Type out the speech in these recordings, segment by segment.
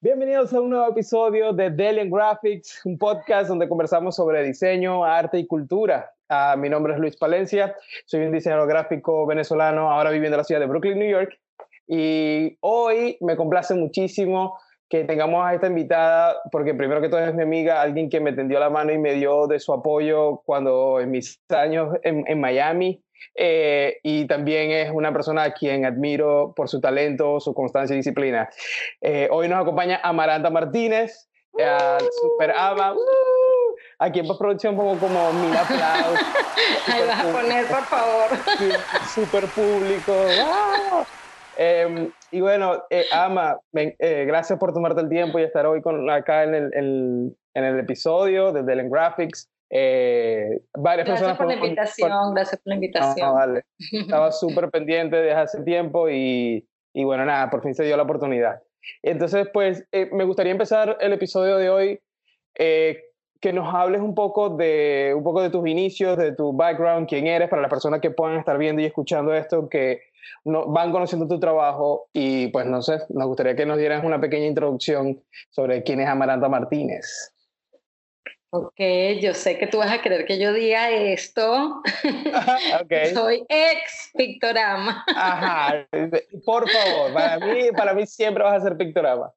Bienvenidos a un nuevo episodio de Delian Graphics, un podcast donde conversamos sobre diseño, arte y cultura. Uh, mi nombre es Luis Palencia, soy un diseñador gráfico venezolano, ahora viviendo en la ciudad de Brooklyn, New York. Y hoy me complace muchísimo que tengamos a esta invitada, porque primero que todo es mi amiga, alguien que me tendió la mano y me dio de su apoyo cuando en mis años en Miami. Eh, y también es una persona a quien admiro por su talento, su constancia y disciplina. Eh, hoy nos acompaña Amaranta Martínez, uh, Super Ama. Uh, aquí en postproducción pongo como mil aplausos. Ahí vas a poner, por favor. Super público. ¡Wow! Eh, y bueno, eh, Ama, eh, gracias por tomarte el tiempo y estar hoy con, acá en el, el, en el episodio de Delen Graphics. Eh, varias gracias por la invitación, por, gracias por la invitación. No, vale. Estaba súper pendiente desde hace tiempo y, y, bueno, nada, por fin se dio la oportunidad. Entonces, pues eh, me gustaría empezar el episodio de hoy eh, que nos hables un poco de un poco de tus inicios, de tu background, quién eres, para las personas que puedan estar viendo y escuchando esto, que no, van conociendo tu trabajo y pues no sé, nos gustaría que nos dieras una pequeña introducción sobre quién es Amaranta Martínez. Ok, yo sé que tú vas a querer que yo diga esto. Okay. Soy ex Pictorama. Ajá, por favor, para mí, para mí siempre vas a ser Pictorama.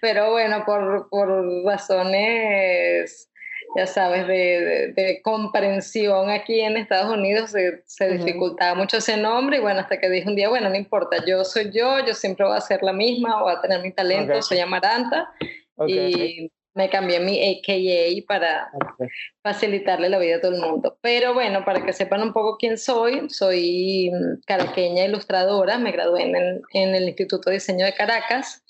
Pero bueno, por, por razones, ya sabes, de, de, de, comprensión aquí en Estados Unidos se, se dificultaba uh -huh. mucho ese nombre y bueno, hasta que dije un día, bueno, no importa, yo soy yo, yo siempre voy a ser la misma, voy a tener mi talento, okay. soy Amaranta. Okay. Y me cambié mi AKA para okay. facilitarle la vida a todo el mundo. Pero bueno, para que sepan un poco quién soy, soy caraqueña ilustradora, me gradué en el, en el Instituto de Diseño de Caracas,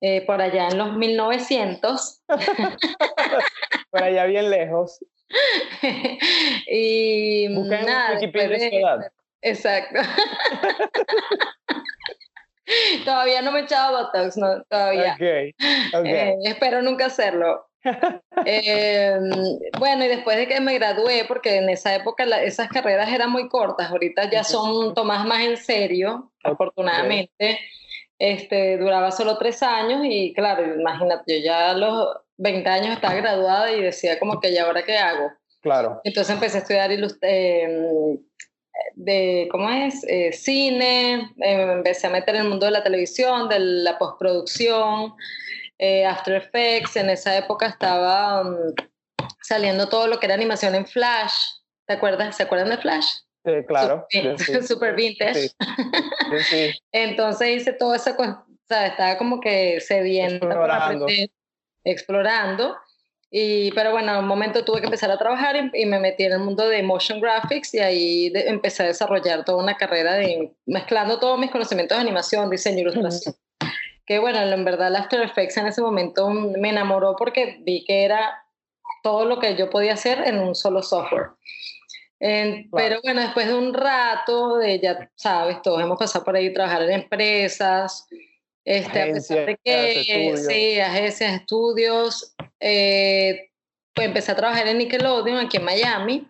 eh, por allá en los 1900. por allá bien lejos. y Busca nada, en Wikipedia de, edad. Exacto. todavía no me he echado Botox, no, todavía. Okay, okay. Eh, espero nunca hacerlo. eh, bueno, y después de que me gradué, porque en esa época la, esas carreras eran muy cortas, ahorita ya son tomadas más en serio, afortunadamente. Okay. Este, duraba solo tres años y claro, imagínate, yo ya a los 20 años estaba graduada y decía como que ya ahora qué hago. Claro. Entonces empecé a estudiar eh, de, ¿cómo es? Eh, cine, eh, empecé a meter en el mundo de la televisión, de la postproducción, eh, After Effects, en esa época estaba um, saliendo todo lo que era animación en Flash, ¿te acuerdas? ¿Se acuerdan de Flash? Sí, claro. Super, sí. super vintage. Sí. Entonces hice todo eso, o sea, estaba como que sediento explorando. explorando. Y, pero bueno, en un momento tuve que empezar a trabajar y, y, me metí en el mundo de motion graphics y ahí de, empecé a desarrollar toda una carrera de mezclando todos mis conocimientos de animación, diseño, ilustración. -huh. Que bueno, en verdad el After Effects en ese momento me enamoró porque vi que era todo lo que yo podía hacer en un solo software. Claro. Pero bueno, después de un rato, de, ya sabes, todos hemos pasado por ahí trabajar en empresas, este, Agencia, a pesar de que sí, agencias, estudios, eh, pues empecé a trabajar en Nickelodeon aquí en Miami.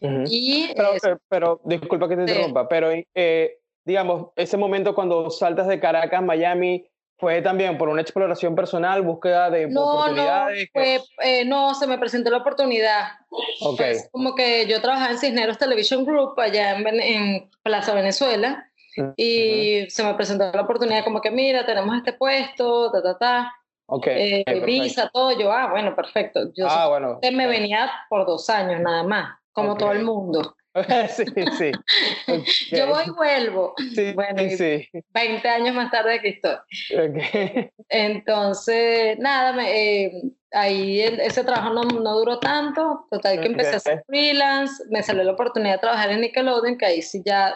Uh -huh. y, pero, eh, pero, disculpa que te interrumpa, pero eh, digamos, ese momento cuando saltas de Caracas, Miami, fue también por una exploración personal, búsqueda de no, oportunidades. No, fue, eh, no, se me presentó la oportunidad. Okay. Pues como que yo trabajaba en Cisneros Television Group allá en, en Plaza Venezuela y uh -huh. se me presentó la oportunidad como que mira, tenemos este puesto, ta, ta, ta. Okay. Eh, visa, todo, yo, ah, bueno, perfecto. Yo ah, bueno. me venía por dos años nada más, como okay. todo el mundo. sí, sí. Okay. Yo voy y vuelvo. Sí, bueno, sí. 20 años más tarde aquí estoy. Okay. Entonces, nada, me, eh, ahí el, ese trabajo no, no, duró tanto. Total que empecé a hacer freelance, me salió la oportunidad de trabajar en Nickelodeon, que ahí sí ya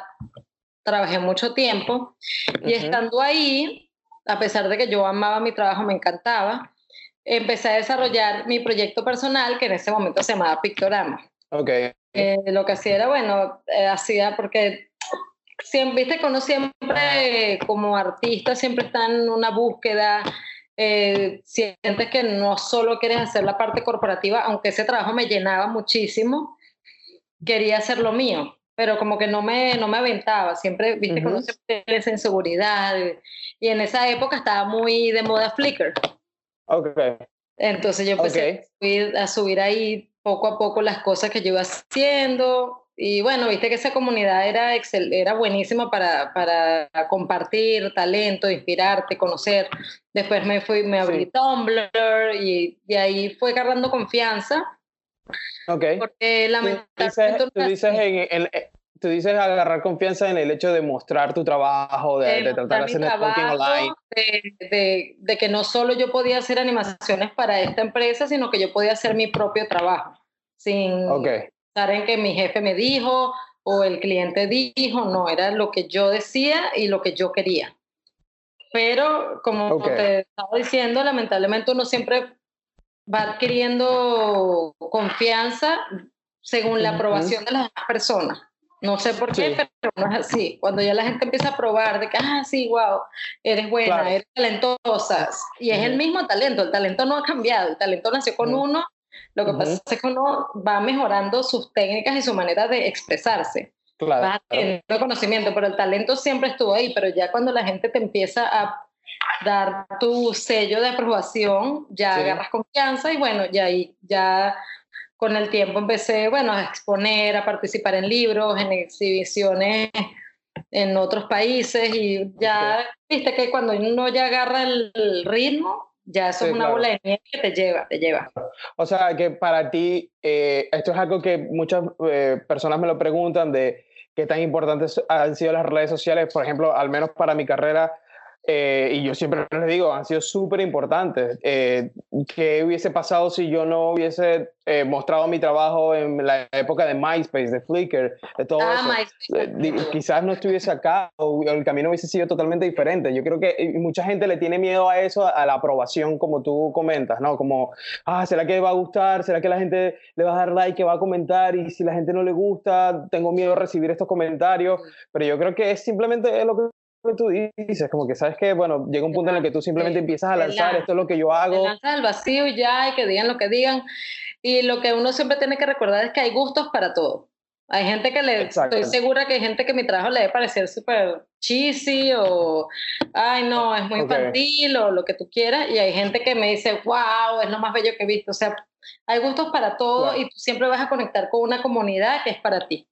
trabajé mucho tiempo. Y estando ahí, a pesar de que yo amaba mi trabajo, me encantaba, empecé a desarrollar mi proyecto personal, que en ese momento se llamaba Pictorama. Okay. Eh, lo que hacía era, bueno, eh, hacía porque siempre, viste uno siempre como artista siempre está en una búsqueda, eh, sientes que no solo quieres hacer la parte corporativa, aunque ese trabajo me llenaba muchísimo, quería hacer lo mío, pero como que no me, no me aventaba, siempre, viste, uh esa inseguridad, y en esa época estaba muy de moda Flickr. Ok. Entonces yo empecé a, subir, ahí poco a poco las cosas que yo iba haciendo, y bueno, viste que esa comunidad era, excel, era buenísima para, para compartir talento, inspirarte, conocer. Después me fui, me abrí Tumblr y, y ahí fue agarrando confianza Ok. Porque lamentablemente... Tú dices, en, eh, tú dices agarrar confianza en el hecho de mostrar tu trabajo, de, de, tratar de hacer networking online. De, de, que no solo yo podía hacer animaciones para esta empresa, sino que yo podía hacer mi propio trabajo, sin estar en que mi jefe me dijo o el cliente dijo, no, era lo que yo decía y lo que yo quería. Pero como te estaba diciendo, lamentablemente uno siempre va adquiriendo confianza según la aprobación de las personas. No sé por qué, pero no es así. Cuando ya la gente empieza a probar de que, ah, sí, wow, eres buena, eres talentosa, y es el mismo talento, el talento no ha cambiado, el talento nació con uno, lo que pasa es que uno va mejorando sus técnicas y su manera de expresarse. Claro. Va teniendo conocimiento, pero el talento siempre estuvo ahí, pero ya cuando la gente te empieza a dar tu sello de aprobación, ya agarras confianza y bueno, ya ahí, ya con el tiempo empecé, bueno, a exponer, a participar en libros, en exhibiciones en otros países y ya, viste que cuando uno ya agarra el ritmo, ya eso es una bola de nieve que te lleva, te lleva. O sea, que para ti, eh, esto es algo que muchas eh, personas me lo preguntan de qué tan importantes han sido las redes sociales, por ejemplo, al menos para mi carrera, eh, y yo siempre les digo, han sido súper importantes. Eh, ¿Qué hubiese pasado si yo no hubiese eh, mostrado mi trabajo en la época de MySpace, de Flickr, de todo ah, eso? quizás no estuviese acá o el camino hubiese sido totalmente diferente. Yo creo que mucha gente le tiene miedo a eso, a la aprobación, como tú comentas, ¿no? Como, ah, ¿será que va a gustar? ¿Será que la gente le va a dar like, que va a comentar? Y si la gente no le gusta, tengo miedo de recibir estos comentarios. Pero yo creo que es simplemente lo que que tú dices, como que sabes que, bueno, llega un punto en el que tú simplemente empiezas a lanzar, esto es lo que yo hago. Lanzas al vacío y ya, y que digan lo que digan. Y lo que uno siempre tiene que recordar es que hay gustos para todo. Hay gente que le, estoy segura que hay gente que mi trabajo le debe parecer súper cheesy o, ay no, es muy infantil o lo que tú quieras. Y hay gente que me dice, wow, es lo más bello que he visto. O sea, hay gustos para todo y tú siempre vas a conectar con una comunidad que es para ti.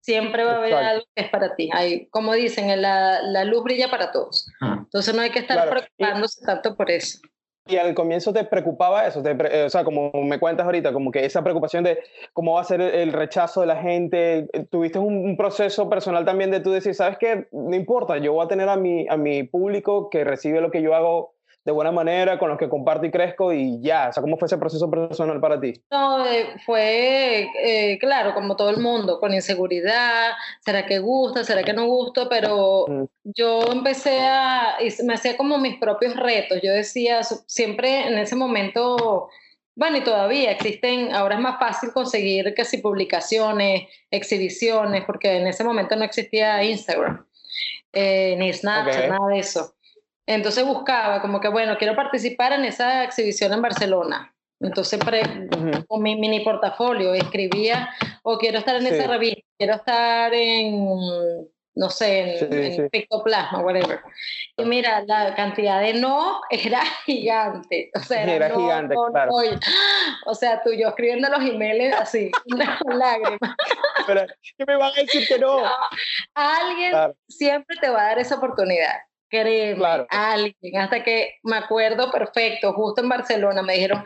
Siempre va a haber algo que es para ti. Hay, como dicen, la, la luz brilla para todos. Ah. Entonces no hay que estar preocupándose tanto por eso. Y al comienzo te preocupaba eso, eh, o sea, como me cuentas ahorita, como que esa preocupación de cómo va a ser el rechazo de la gente, eh, tuviste un, proceso personal también de tú decir, sabes qué, no importa, yo voy a tener a mi, a mi público que recibe lo que yo hago de buena manera, con los que comparto y crezco y ya. O sea, ¿cómo fue ese proceso personal para ti? No, eh, fue, eh, claro, como todo el mundo, con inseguridad, ¿será que gusta? ¿Será que no gusta? Pero mm. yo empecé a, me hacía como mis propios retos. Yo decía, siempre en ese momento... Bueno, y todavía existen, ahora es más fácil conseguir casi publicaciones, exhibiciones, porque en ese momento no existía Instagram, eh, ni Snapchat, nada de eso. Entonces buscaba como que, bueno, quiero participar en esa exhibición en Barcelona. Entonces, con mi mini portafolio, escribía, o quiero estar en esa revista, quiero estar en, no sé, en, Pictoplasma, whatever. Y mira, la cantidad de no era gigante. O sea, era, gigante, claro. O sea, tú yo escribiendo los emails así, una lágrima. Pero, ¿qué me van a decir que no? Alguien siempre te va a dar esa oportunidad. Créeme, alguien, hasta que me acuerdo perfecto, justo en Barcelona me dijeron,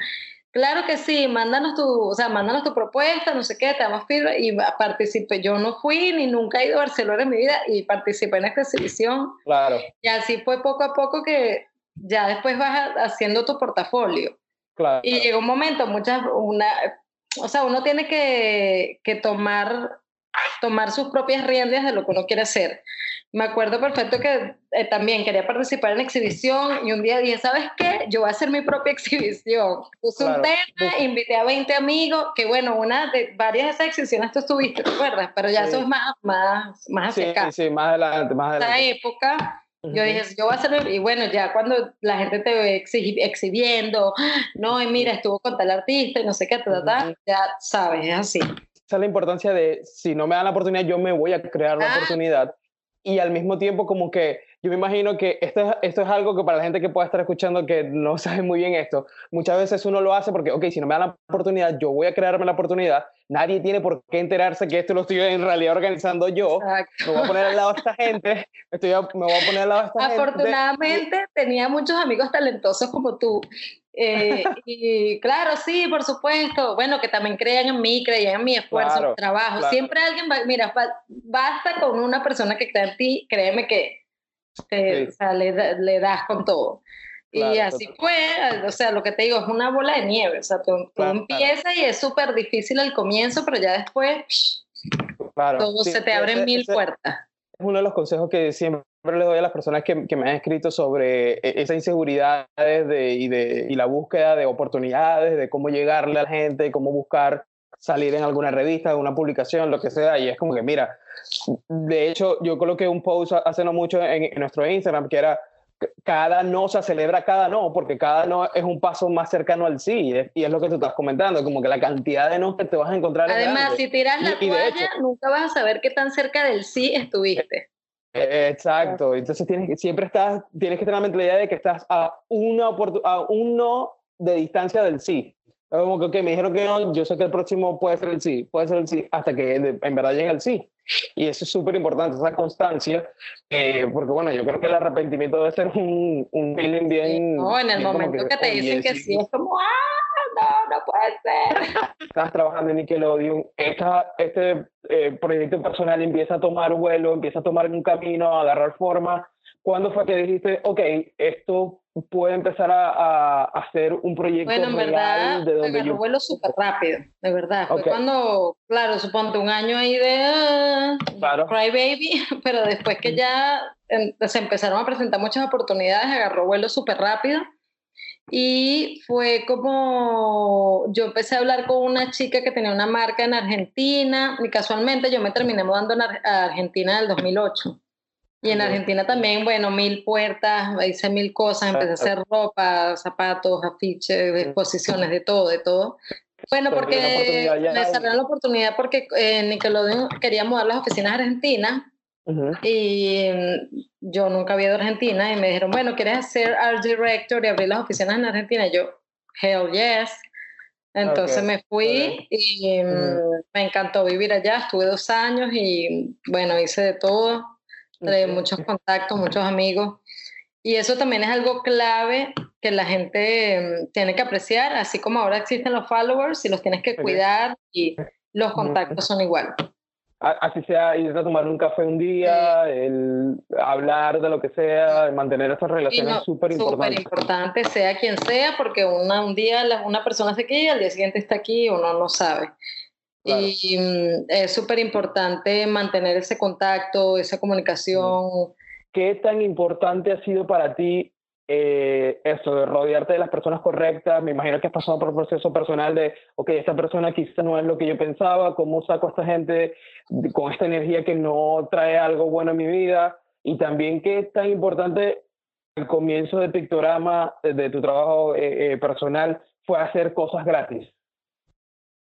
claro que sí, mándanos tu, o sea, mándanos tu propuesta, no sé qué, te damos feedback y participé. Yo no fui ni nunca he ido a Barcelona en mi vida y participé en esta exhibición. Claro. Y así fue poco a poco que ya después vas haciendo tu portafolio. Claro. Y llegó un momento, muchas, una, o sea, uno tiene que, que tomar, tomar sus propias riendas de lo que uno quiere hacer me acuerdo perfecto que eh, también quería participar en exhibición y un día dije, ¿sabes qué? Yo voy a hacer mi propia exhibición. Puse un tema, invité a 20 amigos, que bueno, una de varias de esas exhibiciones tú estuviste, ¿te acuerdas? Pero ya eso es más, más, más hacia sí, acá. Sí, más adelante, más adelante. esa época, yo dije, yo voy a hacer, y bueno, ya cuando la gente te ve exhibiendo, no, y mira, estuvo con tal artista y no sé qué, ta, ta, ya sabes, es así. es la importancia de, si no me dan la oportunidad, yo me voy a crear la ah. oportunidad. Y al mismo tiempo como que yo me imagino que esto es, esto es algo que para la gente que pueda estar escuchando que no sabe muy bien esto, muchas veces uno lo hace porque, ok, si no me dan la oportunidad, yo voy a crearme la oportunidad. Nadie tiene por qué enterarse que esto lo estoy en realidad organizando yo. Me voy a poner al lado de esta gente. Estoy me voy a poner al lado de esta gente. Afortunadamente tenía muchos amigos talentosos como tú. Eh, y claro, sí, por supuesto. Bueno, que también crean en mí, crean en mi esfuerzo, en mi trabajo. Siempre alguien va, mira, basta con una persona que crea en ti, créeme que le, das con todo. y así fue, o sea, lo que te digo, es una bola de nieve, o sea, tú, empiezas y es súper difícil al comienzo, pero ya después todo se te abren mil puertas. Es uno de los consejos que siempre les doy a las personas que, que me han escrito sobre e, esa inseguridad de, y, de, y la búsqueda de oportunidades, de cómo llegarle a la gente, cómo buscar salir en alguna revista, en una publicación, lo que sea, y es como que, mira, de hecho, yo coloqué un post hace no mucho en, nuestro Instagram que era cada no se celebra cada no, porque cada no es un paso más cercano al sí, y es lo que tú estás comentando, como que la cantidad de no que te vas a encontrar. Además, si tiras la toalla, nunca vas a saber qué tan cerca del sí estuviste. Eh, exacto, entonces tienes, siempre estás, tienes que tener la mentalidad de que estás a, una a un no de distancia del sí. Como que okay, me dijeron que no, yo sé que el próximo puede ser el sí, puede ser el sí, hasta que en verdad llegue el sí. Y eso es súper importante, esa constancia, eh, porque bueno, yo creo que el arrepentimiento debe ser un, un feeling bien... No, en el momento que, te dicen que sí, es como, ¡ah! No, no puede ser. Estás trabajando en Nickelodeon, esta, este eh, proyecto personal empieza a tomar vuelo, empieza a tomar un camino, a agarrar forma. ¿Cuándo fue que dijiste, ok, esto puede empezar a, hacer un proyecto bueno, en verdad, de donde yo... vuelo súper rápido, de verdad. Fue cuando, claro, suponte un año ahí de uh, Cry Baby, pero después que ya se empezaron a presentar muchas oportunidades, agarró vuelo súper rápido. Y fue como, yo empecé a hablar con una chica que tenía una marca en Argentina y casualmente yo me terminé mudando a Argentina en el 2008. Y en Argentina también, bueno, mil puertas, hice mil cosas, empecé a hacer ropa, zapatos, afiches, exposiciones, de todo, de todo. Bueno, porque me cerraron la oportunidad porque eh, Nickelodeon quería mudar las oficinas argentinas y mm, yo nunca había ido a Argentina y me dijeron, bueno, ¿quieres hacer art director y abrir las oficinas en Argentina? Y yo, hell yes. Entonces me fui y mm, me encantó vivir allá, estuve dos años y bueno, hice de todo de muchos contactos, muchos amigos. Y eso también es algo clave que la gente mm, tiene que apreciar, así como ahora existen los followers y los tienes que cuidar y los contactos son igual. Así sea, ir a tomar un café un día, el hablar de lo que sea, mantener esas relaciones súper importantes. Súper importante, sea quien sea, porque una, un día una persona se queda y al día siguiente está aquí y uno no sabe. Y mm, es súper importante mantener ese contacto, esa comunicación. ¿Qué tan importante ha sido para ti eh, eso, de rodearte de las personas correctas? Me imagino que has pasado por un proceso personal de, ok, esta persona quizá no es lo que yo pensaba, ¿cómo saco a esta gente con esta energía que no trae algo bueno en mi vida? Y también, ¿qué tan importante el comienzo de Pictorama, de, tu trabajo eh, eh, personal, fue hacer cosas gratis?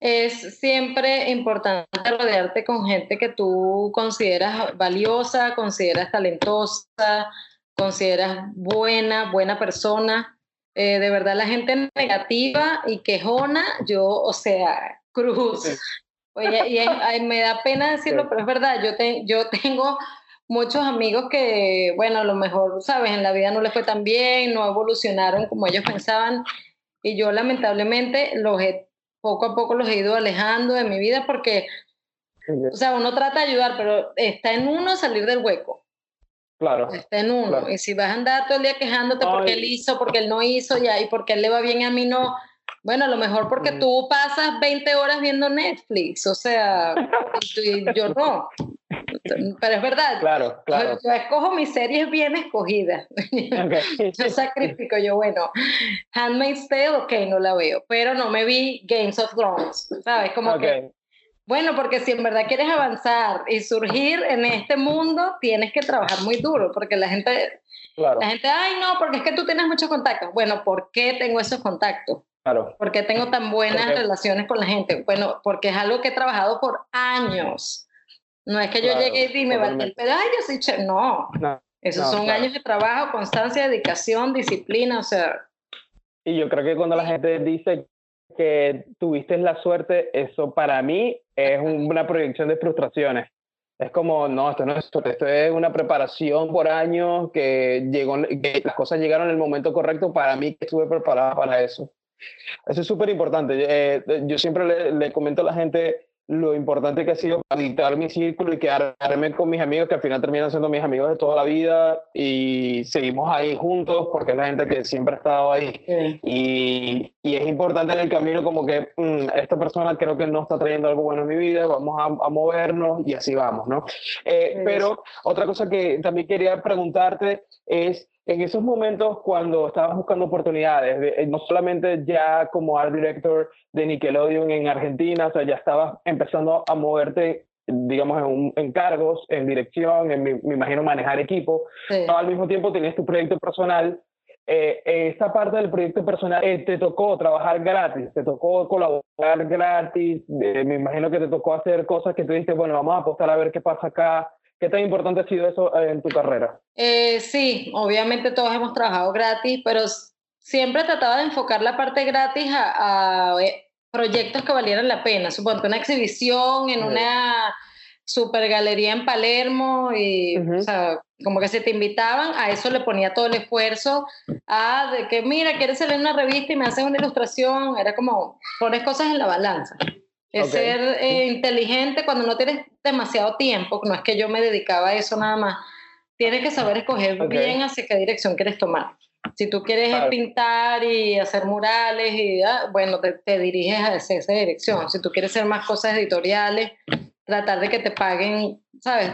Es siempre importante rodearte con gente que tú consideras valiosa, consideras talentosa, consideras buena, buena persona. Eh, de verdad, la gente negativa y quejona, yo, o sea, cruz. Oye, y me da pena decirlo, pero es verdad, yo, yo tengo muchos amigos que, bueno, a lo mejor, sabes, en la vida no les fue tan bien, no evolucionaron como ellos pensaban, y yo lamentablemente los he poco a poco los he ido alejando de mi vida porque, o sea, uno trata de ayudar, pero está en uno salir del hueco. Claro. Está en uno. Y si vas a andar todo el día quejándote porque él hizo, porque él no hizo, ya, y porque él le va bien a mí no. Bueno, a lo mejor porque mm. tú pasas 20 horas viendo Netflix, o sea, yo no. Pero es verdad. Claro, claro. Yo, escojo mis series bien escogidas. yo sacrifico, yo, bueno, Handmaid's Tale, ok, no la veo, pero no me vi Games of Thrones, ¿sabes? Como que. Bueno, porque si en verdad quieres avanzar y surgir en este mundo, tienes que trabajar muy duro, porque la gente, la gente, ay, no, porque es que tú tienes muchos contactos. Bueno, ¿por qué tengo esos contactos? Claro. ¿Por qué tengo tan buenas relaciones con la gente? Bueno, porque es algo que he trabajado por años. No es que yo llegué y me valga el pedazo, soy chef. No. no esos son años de trabajo, constancia, dedicación, disciplina, o sea. Y yo creo que cuando la gente dice que tuviste la suerte, eso para mí es una proyección de frustraciones. Es como, no, esto no es suerte, esto es una preparación por años que, llegó, que las cosas llegaron en el momento correcto para mí, que estuve preparada para eso. Eso es súper importante. Eh, yo siempre le, le comento a la gente, lo importante que ha sido editar mi círculo y quedarme con mis amigos que al final terminan siendo mis amigos de toda la vida y seguimos ahí juntos porque es la gente que siempre ha estado ahí. Y, y, es importante en el camino como que mm, esta persona creo que no está trayendo algo bueno en mi vida, vamos a, a movernos y así vamos, ¿no? Eh, pero otra cosa que también quería preguntarte es en esos momentos cuando estabas buscando oportunidades, eh, no solamente ya como art director de Nickelodeon en Argentina, o sea, ya estabas empezando a moverte, digamos, en, en cargos, en dirección, en, me, imagino manejar equipo, al mismo tiempo tenías tu proyecto personal. Eh, esta parte del proyecto personal, eh, te tocó trabajar gratis, te tocó colaborar gratis, eh, me imagino que te tocó hacer cosas que tú dijiste, bueno, vamos a apostar a ver qué pasa acá, ¿Qué tan importante ha sido eso eh, en tu carrera? Eh, sí, obviamente todos hemos trabajado gratis, pero siempre trataba de enfocar la parte gratis a, eh, proyectos que valieran la pena. Supongo una exhibición en una super galería en Palermo y o sea, como que se te invitaban, a eso le ponía todo el esfuerzo, a de que mira, quieres salir en una revista y me hacen una ilustración, era como pones cosas en la balanza. Es ser eh, inteligente cuando no tienes demasiado tiempo, no es que yo me dedicaba a eso nada más, tienes que saber escoger bien hacia qué dirección quieres tomar. Si tú quieres pintar y hacer murales, y, ah, bueno, te, diriges a esa, dirección. Si tú quieres hacer más cosas editoriales, tratar de que te paguen, ¿sabes?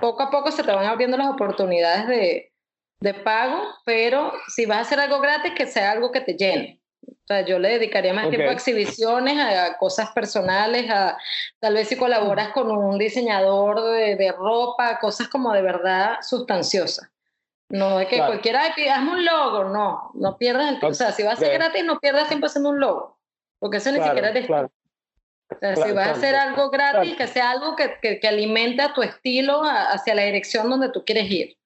Poco a poco se te van abriendo las oportunidades de, de pago, pero si vas a hacer algo gratis, que sea algo que te llene. O sea, yo le dedicaría más tiempo a exhibiciones, a cosas personales, a tal vez si colaboras con un diseñador de, de ropa, cosas como de verdad sustanciosas. No es que cualquiera que hazme un logo, no, no pierdas el tiempo. O sea, si vas a ser gratis, no pierdas tiempo haciendo un logo, porque eso ni siquiera es claro. O sea, si vas a hacer algo gratis, que sea algo que, que, que alimente a tu estilo hacia la dirección donde tú quieres ir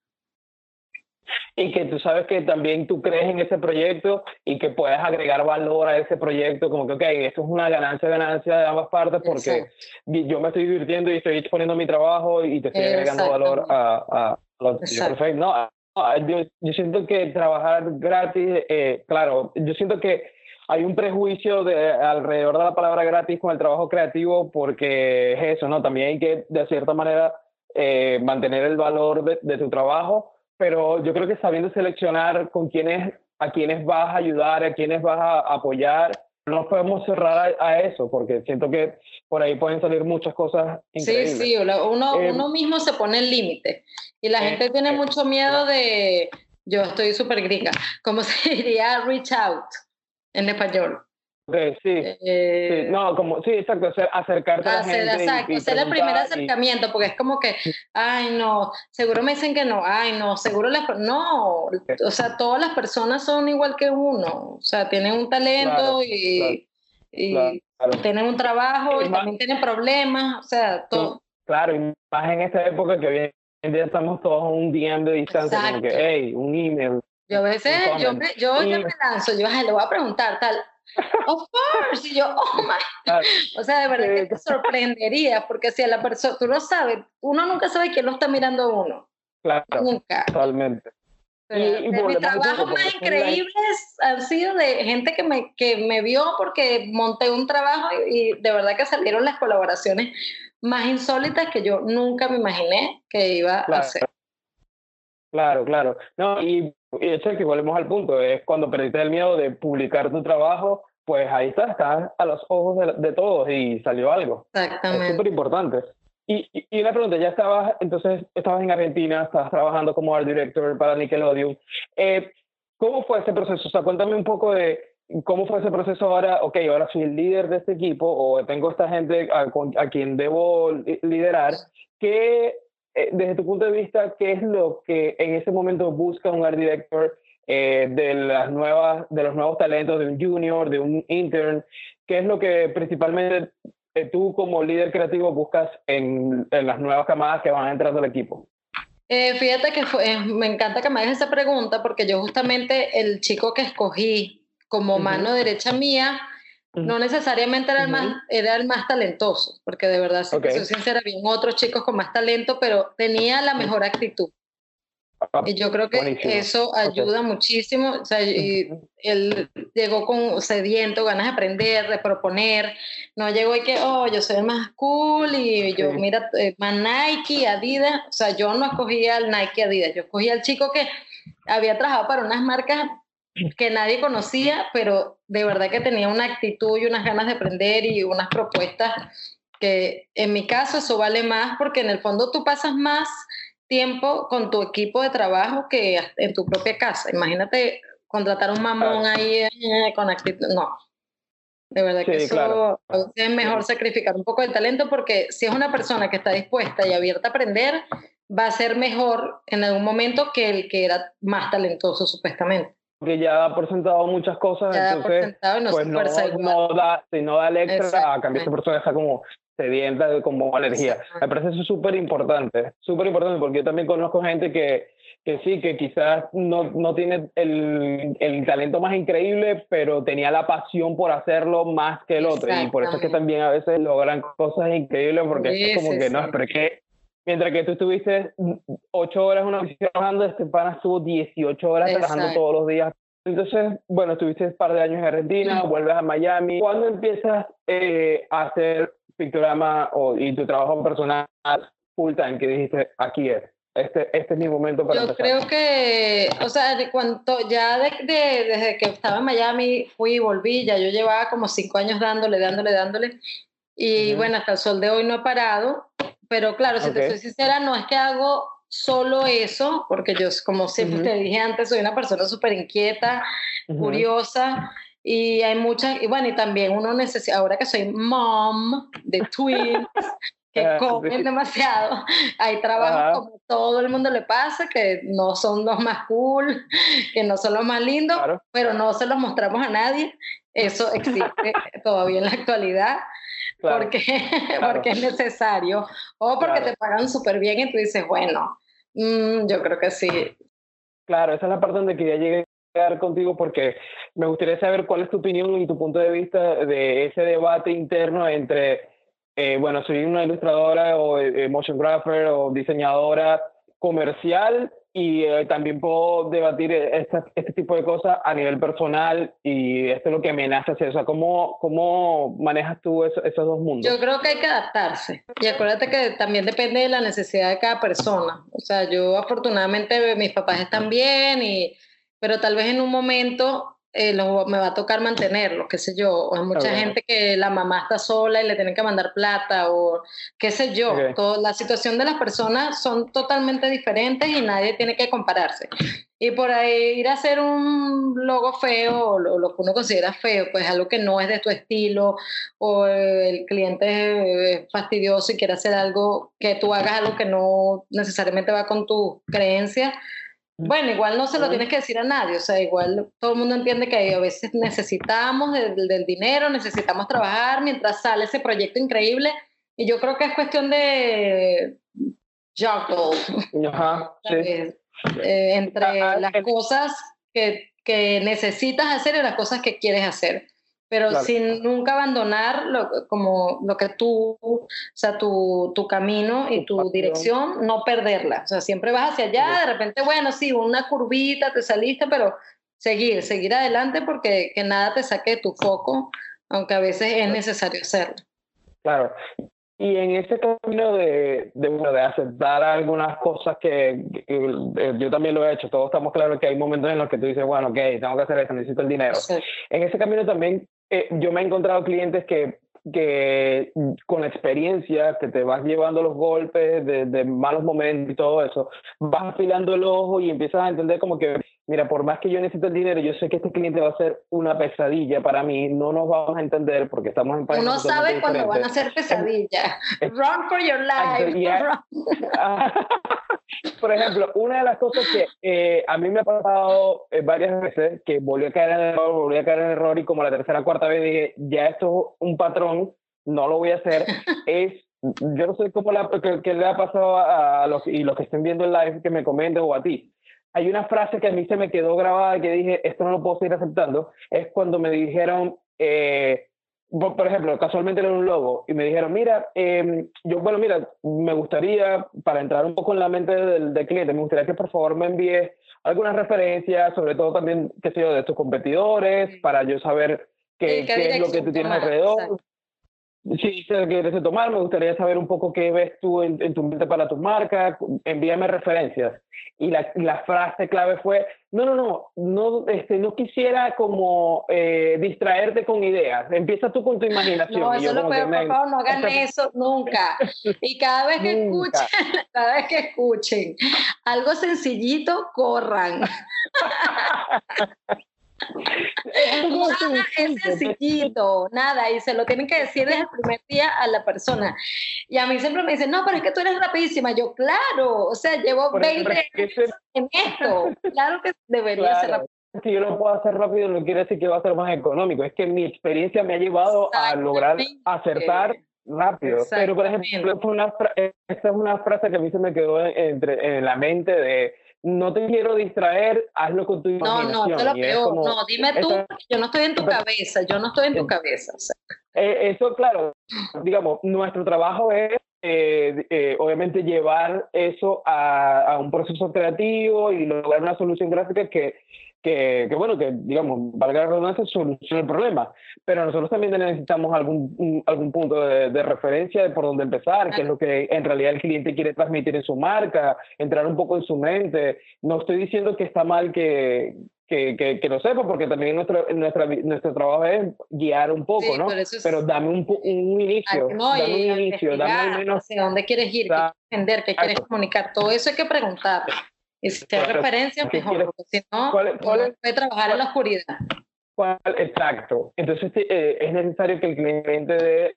y que tú sabes que también tú crees en ese proyecto y que puedes agregar valor a ese proyecto, como que, ok, esto es una ganancia, ganancia de ambas partes porque yo me estoy divirtiendo y estoy poniendo mi trabajo y te estoy agregando valor a, a, los perfecto. No, yo, yo, siento que trabajar gratis, eh, claro, yo siento que hay un prejuicio de, alrededor de la palabra gratis con el trabajo creativo porque es eso, ¿no? También hay que, de cierta manera, eh, mantener el valor de, de tu trabajo pero yo creo que sabiendo seleccionar con quiénes, a quiénes vas a ayudar, a quiénes vas a apoyar, no podemos cerrar a, eso, porque siento que por ahí pueden salir muchas cosas increíbles. Sí, sí, uno, eh, uno mismo se pone el límite y la gente tiene mucho miedo de, yo estoy súper gringa, ¿cómo se diría reach out en español? Sí, sí, eh, no, como, sí, exacto, acercarte a la gente. Exacto, hacer el primer acercamiento, porque es como que, ay, no, seguro me dicen que no, ay, no, seguro las, no, o sea, todas las personas son igual que uno, o sea, tienen un talento y, y tienen un trabajo y, también tienen problemas, o sea, todo. Claro, y más en esta época que hoy en día estamos todos a un DM de distancia, como que, hey, un email. Yo a veces, yo, me, yo me lanzo, yo le voy a preguntar, tal, Of course. Y yo, oh my. O sea, de verdad que te sorprendería, porque si a la persona, tú no sabes, uno nunca sabe quién lo está mirando a uno. Claro. Nunca. Totalmente. y, mis trabajos más increíbles han sido de gente que me, que me vio porque monté un trabajo y, de verdad que salieron las colaboraciones más insólitas que yo nunca me imaginé que iba a hacer. Claro, claro. No, y y eso es que volvemos al punto, es cuando perdiste el miedo de publicar tu trabajo, pues ahí está, está a los ojos de, todos y salió algo. Exactamente. Es súper importante. Y, y, una pregunta, ya estabas, entonces estabas en Argentina, estabas trabajando como art director para Nickelodeon. Eh, ¿Cómo fue ese proceso? O sea, cuéntame un poco de cómo fue ese proceso ahora, ok, ahora soy el líder de este equipo o tengo esta gente a, a quien debo liderar. ¿Qué eh, desde tu punto de vista, ¿qué es lo que en ese momento busca un art director eh, de, las nuevas, de los nuevos talentos de un junior, de un intern? ¿Qué es lo que principalmente eh, tú como líder creativo buscas en, en, las nuevas camadas que van entrando al equipo? Eh, fíjate que me encanta que me hagas esa pregunta porque yo justamente el chico que escogí como mano derecha mía, no necesariamente era el, más, era el más talentoso, porque de verdad, si soy sincera, bien otros chicos con más talento, pero tenía la mejor actitud. Ah, y yo creo que eso ayuda muchísimo. O sea, él llegó con sediento, ganas de aprender, de proponer. No llegó y que, oh, yo soy el más cool y yo, mira, eh, más Nike, Adidas. O sea, yo no escogía al Nike, Adidas. Yo escogía al chico que había trabajado para unas marcas que nadie conocía, pero de verdad que tenía una actitud y unas ganas de aprender y unas propuestas que en mi caso eso vale más porque en el fondo tú pasas más tiempo con tu equipo de trabajo que en tu propia casa. Imagínate contratar un mamón ahí eh, con actitud. No. De verdad que eso es mejor sacrificar un poco de talento porque si es una persona que está dispuesta y abierta a aprender, va a ser mejor en algún momento que el que era más talentoso supuestamente que ya ha presentado muchas cosas, entonces no pues no, no, da, si no da el extra a cambio esa persona está como sedienta, como alergia. Me parece eso súper importante, súper importante porque yo también conozco gente que, que sí, que quizás no, no tiene el, el, talento más increíble, pero tenía la pasión por hacerlo más que el otro. Y por eso es que también a veces logran cosas increíbles porque es como que no, pero es que Mientras que tú estuviste ocho horas en una oficina trabajando, este pana estuvo 18 horas trabajando todos los días. Entonces, bueno, estuviste un par de años en Argentina, vuelves a Miami. ¿Cuándo empiezas eh, a hacer pictograma o, y tu trabajo personal full time? Que dijiste, aquí es. Este, este es mi momento para Yo creo que, o sea, de cuanto, ya de, desde que estaba en Miami, fui y volví, ya yo llevaba como cinco años dándole, dándole, dándole. Y bueno, hasta el sol de hoy no he parado. Pero claro, si te soy sincera, no es que hago solo eso, porque yo, como siempre te dije antes, soy una persona súper inquieta, curiosa, y hay muchas, y bueno, y también uno necesita, ahora que soy mom de twins, que ah, comen demasiado, hay trabajos como todo el mundo le pasa, que no son los más cool, que no son los más lindos, pero no se los mostramos a nadie, eso existe todavía en la actualidad porque, porque es necesario, o porque te pagan súper bien y tú dices, bueno, mm, yo creo que sí. Claro, esa es la parte donde quería llegar contigo porque me gustaría saber cuál es tu opinión y tu punto de vista de ese debate interno entre, eh, bueno, soy una ilustradora o eh, motion grapher o diseñadora comercial y eh, también puedo debatir este tipo de cosas a nivel personal y esto es lo que me nace hacer. O sea, ¿cómo, cómo manejas tú esos dos mundos? Yo creo que hay que adaptarse y acuérdate que también depende de la necesidad de cada persona. O sea, yo afortunadamente mis papás están bien, y, pero tal vez en un momento eh, me va a tocar mantenerlo, qué sé yo. O hay mucha gente que la mamá está sola y le tienen que mandar plata o qué sé yo. la situación de las personas son totalmente diferentes y nadie tiene que compararse. Y por ahí ir a hacer un logo feo o lo, que uno considera feo, pues algo que no es de tu estilo o el cliente es fastidioso y quiere hacer algo que tú hagas algo que no necesariamente va con tu creencia bueno, igual no se lo tienes que decir a nadie, o sea, igual todo el mundo entiende que a veces necesitamos del, dinero, necesitamos trabajar mientras sale ese proyecto increíble y yo creo que es cuestión de juggle. Ajá, sí. Eh, entre ah, ah, las cosas que, que necesitas hacer y las cosas que quieres hacer pero sin nunca abandonar lo, como lo que tú, o sea, tu, tu camino y tu, dirección, no perderla. O sea, siempre vas hacia allá, de repente, bueno, sí, una curvita, te saliste, pero seguir, seguir adelante porque que nada te saque de tu foco, aunque a veces es necesario hacerlo. Claro. Y en ese camino de, de, bueno, de aceptar algunas cosas que, eh, yo también lo he hecho, todos estamos claros que hay momentos en los que tú dices, bueno, ok, tengo que hacer esto, necesito el dinero. En ese camino también eh, yo me he encontrado clientes que, que con la experiencia, que te vas llevando los golpes de, malos momentos y todo eso, vas afilando el ojo y empiezas a entender como que, mira, por más que yo necesite el dinero, yo sé que este cliente va a ser una pesadilla para mí, no nos vamos a entender porque estamos en países Uno sabe cuando van a ser pesadilla. Run for your life. por ejemplo, una de las cosas que eh, a mí me ha pasado eh, varias veces, que volví a caer en el error, volví a caer en el error y como la tercera cuarta vez dije, ya esto es un patrón, no lo voy a hacer, es, yo no sé cómo la, que, le ha pasado a, los, y los que estén viendo el live que me comenten o a ti. Hay una frase que a mí se me quedó grabada que dije, esto no lo puedo seguir aceptando, es cuando me dijeron, eh, por ejemplo, casualmente era un logo y me dijeron, mira, em, yo, bueno, mira, me gustaría, para entrar un poco en la mente del, cliente, me gustaría que por favor me envíes algunas referencias, sobre todo también, qué sé yo, de tus competidores, para yo saber qué, qué es lo que tú tienes alrededor. Sí, si quieres tomar, me gustaría saber un poco qué ves tú en, en tu mente para tu marca, envíame referencias. Y la, la, frase clave fue, no, no, no, no, este, no quisiera como eh, distraerte con ideas, empieza tú con tu imaginación. No, eso lo peor, por favor, no hagan eso nunca. Y cada vez que escuchen, cada vez que escuchen algo sencillito, corran. es sencillito, nada, y se lo tienen que decir desde el primer día a la persona. Y a mí siempre me dicen, no, pero es que tú eres rapidísima. Yo, claro, o sea, llevo 20 años en esto. Claro que debería ser rápido. Si yo lo puedo hacer rápido no quiere decir que va a ser más económico, es que mi experiencia me ha llevado a lograr acertar rápido. Pero, por ejemplo, fue una esta es una frase que a mí se me quedó entre, en la mente de no te quiero distraer, hazlo con tu imaginación. No, no, te lo peor. no, dime tú, yo no estoy en tu cabeza, yo no estoy en tu cabeza. Eh, eso, claro, digamos, nuestro trabajo es eh, eh, obviamente llevar eso a, a, un proceso creativo y lograr una solución gráfica que que, bueno, que digamos, valga la redundancia, solucione el problema. Pero nosotros también necesitamos algún, algún punto de, de, referencia de por dónde empezar, qué es lo que en realidad el cliente quiere transmitir en su marca, entrar un poco en su mente. No estoy diciendo que está mal que, que, que, lo sepa, porque también nuestro, nuestra, nuestro trabajo es guiar un poco, ¿no? Pero dame un, un inicio, dame un inicio, dame al menos... Hacia dónde quieres ir, qué quieres vender, qué quieres comunicar, todo eso hay que preguntar. Y si hay referencias, mejor, porque si no, ¿cuál, cuál puede trabajar en la oscuridad. Exacto. Entonces eh, es necesario que el cliente de